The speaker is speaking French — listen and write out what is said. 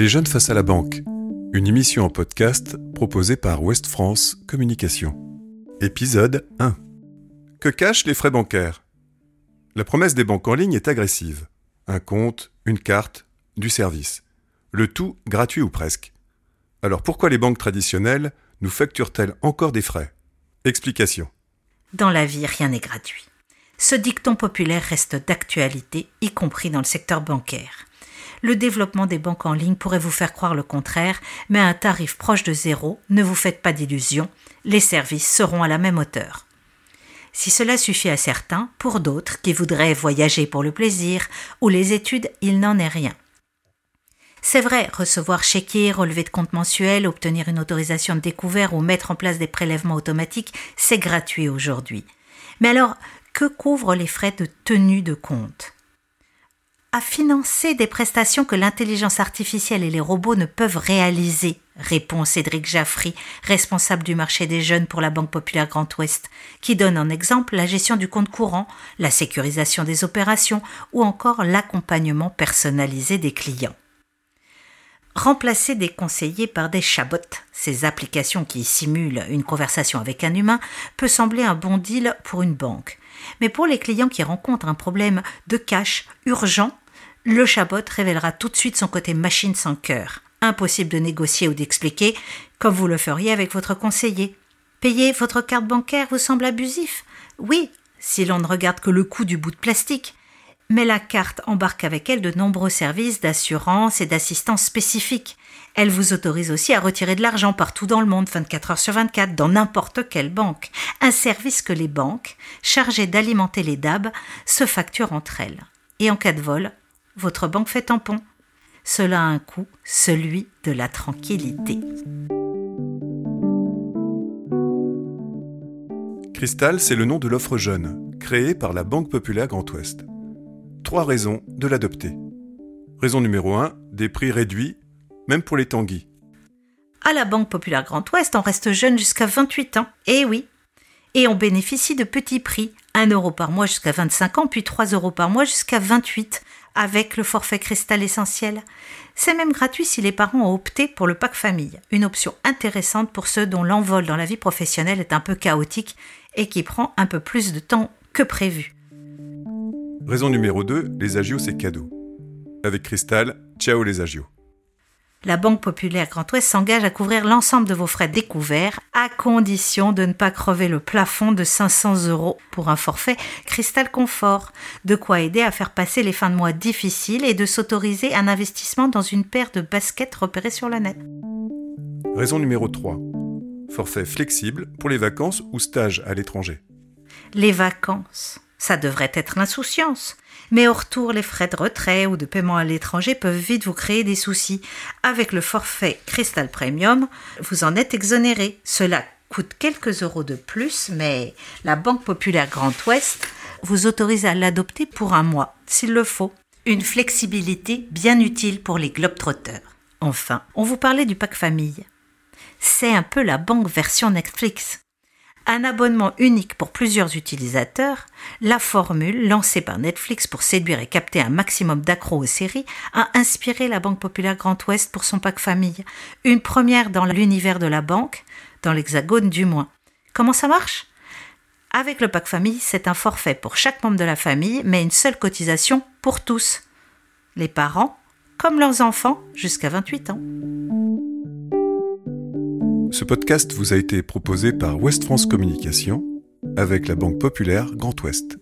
Les jeunes face à la banque, une émission en podcast proposée par Ouest France Communication. Épisode 1. Que cachent les frais bancaires? La promesse des banques en ligne est agressive. Un compte, une carte, du service. Le tout gratuit ou presque. Alors pourquoi les banques traditionnelles nous facturent-elles encore des frais? Explication. Dans la vie, rien n'est gratuit. Ce dicton populaire reste d'actualité, y compris dans le secteur bancaire. Le développement des banques en ligne pourrait vous faire croire le contraire, mais un tarif proche de zéro, ne vous faites pas d'illusions, les services seront à la même hauteur. Si cela suffit à certains, pour d'autres qui voudraient voyager pour le plaisir ou les études, il n'en est rien. C'est vrai, recevoir chéquier, relever de compte mensuel, obtenir une autorisation de découvert ou mettre en place des prélèvements automatiques, c'est gratuit aujourd'hui. Mais alors, que couvrent les frais de tenue de compte? À financer des prestations que l'intelligence artificielle et les robots ne peuvent réaliser, répond Cédric Jaffry, responsable du marché des jeunes pour la Banque Populaire Grand Ouest, qui donne en exemple la gestion du compte courant, la sécurisation des opérations ou encore l'accompagnement personnalisé des clients. Remplacer des conseillers par des chabots, ces applications qui simulent une conversation avec un humain, peut sembler un bon deal pour une banque. Mais pour les clients qui rencontrent un problème de cash urgent, le chabot révélera tout de suite son côté machine sans cœur. Impossible de négocier ou d'expliquer comme vous le feriez avec votre conseiller. Payer votre carte bancaire vous semble abusif Oui, si l'on ne regarde que le coût du bout de plastique. Mais la carte embarque avec elle de nombreux services d'assurance et d'assistance spécifiques. Elle vous autorise aussi à retirer de l'argent partout dans le monde, 24 heures sur 24, dans n'importe quelle banque. Un service que les banques, chargées d'alimenter les DAB, se facturent entre elles. Et en cas de vol, votre banque fait tampon. Cela a un coût, celui de la tranquillité. Cristal, c'est le nom de l'offre jeune, créée par la Banque Populaire Grand Ouest. Trois raisons de l'adopter. Raison numéro 1, des prix réduits, même pour les tanguis. À la Banque Populaire Grand Ouest, on reste jeune jusqu'à 28 ans. Eh oui. Et on bénéficie de petits prix, 1 euro par mois jusqu'à 25 ans, puis 3 euros par mois jusqu'à 28, avec le forfait cristal essentiel. C'est même gratuit si les parents ont opté pour le pack famille, une option intéressante pour ceux dont l'envol dans la vie professionnelle est un peu chaotique et qui prend un peu plus de temps que prévu. Raison numéro 2, les agios c'est cadeau. Avec Cristal, ciao les agios. La Banque Populaire Grand Ouest s'engage à couvrir l'ensemble de vos frais découverts, à condition de ne pas crever le plafond de 500 euros pour un forfait Cristal Confort, de quoi aider à faire passer les fins de mois difficiles et de s'autoriser un investissement dans une paire de baskets repérées sur la net. Raison numéro 3. Forfait flexible pour les vacances ou stages à l'étranger. Les vacances, ça devrait être l'insouciance. Mais au retour, les frais de retrait ou de paiement à l'étranger peuvent vite vous créer des soucis. Avec le forfait Crystal Premium, vous en êtes exonéré. Cela coûte quelques euros de plus, mais la Banque Populaire Grand Ouest vous autorise à l'adopter pour un mois, s'il le faut. Une flexibilité bien utile pour les globetrotters. Enfin, on vous parlait du pack famille. C'est un peu la banque version Netflix un abonnement unique pour plusieurs utilisateurs, la formule lancée par Netflix pour séduire et capter un maximum d'accros aux séries a inspiré la Banque Populaire Grand Ouest pour son pack famille, une première dans l'univers de la banque, dans l'hexagone du moins. Comment ça marche? Avec le pack famille, c'est un forfait pour chaque membre de la famille, mais une seule cotisation pour tous. Les parents, comme leurs enfants, jusqu'à 28 ans. Ce podcast vous a été proposé par Ouest France Communication avec la Banque Populaire Grand Ouest.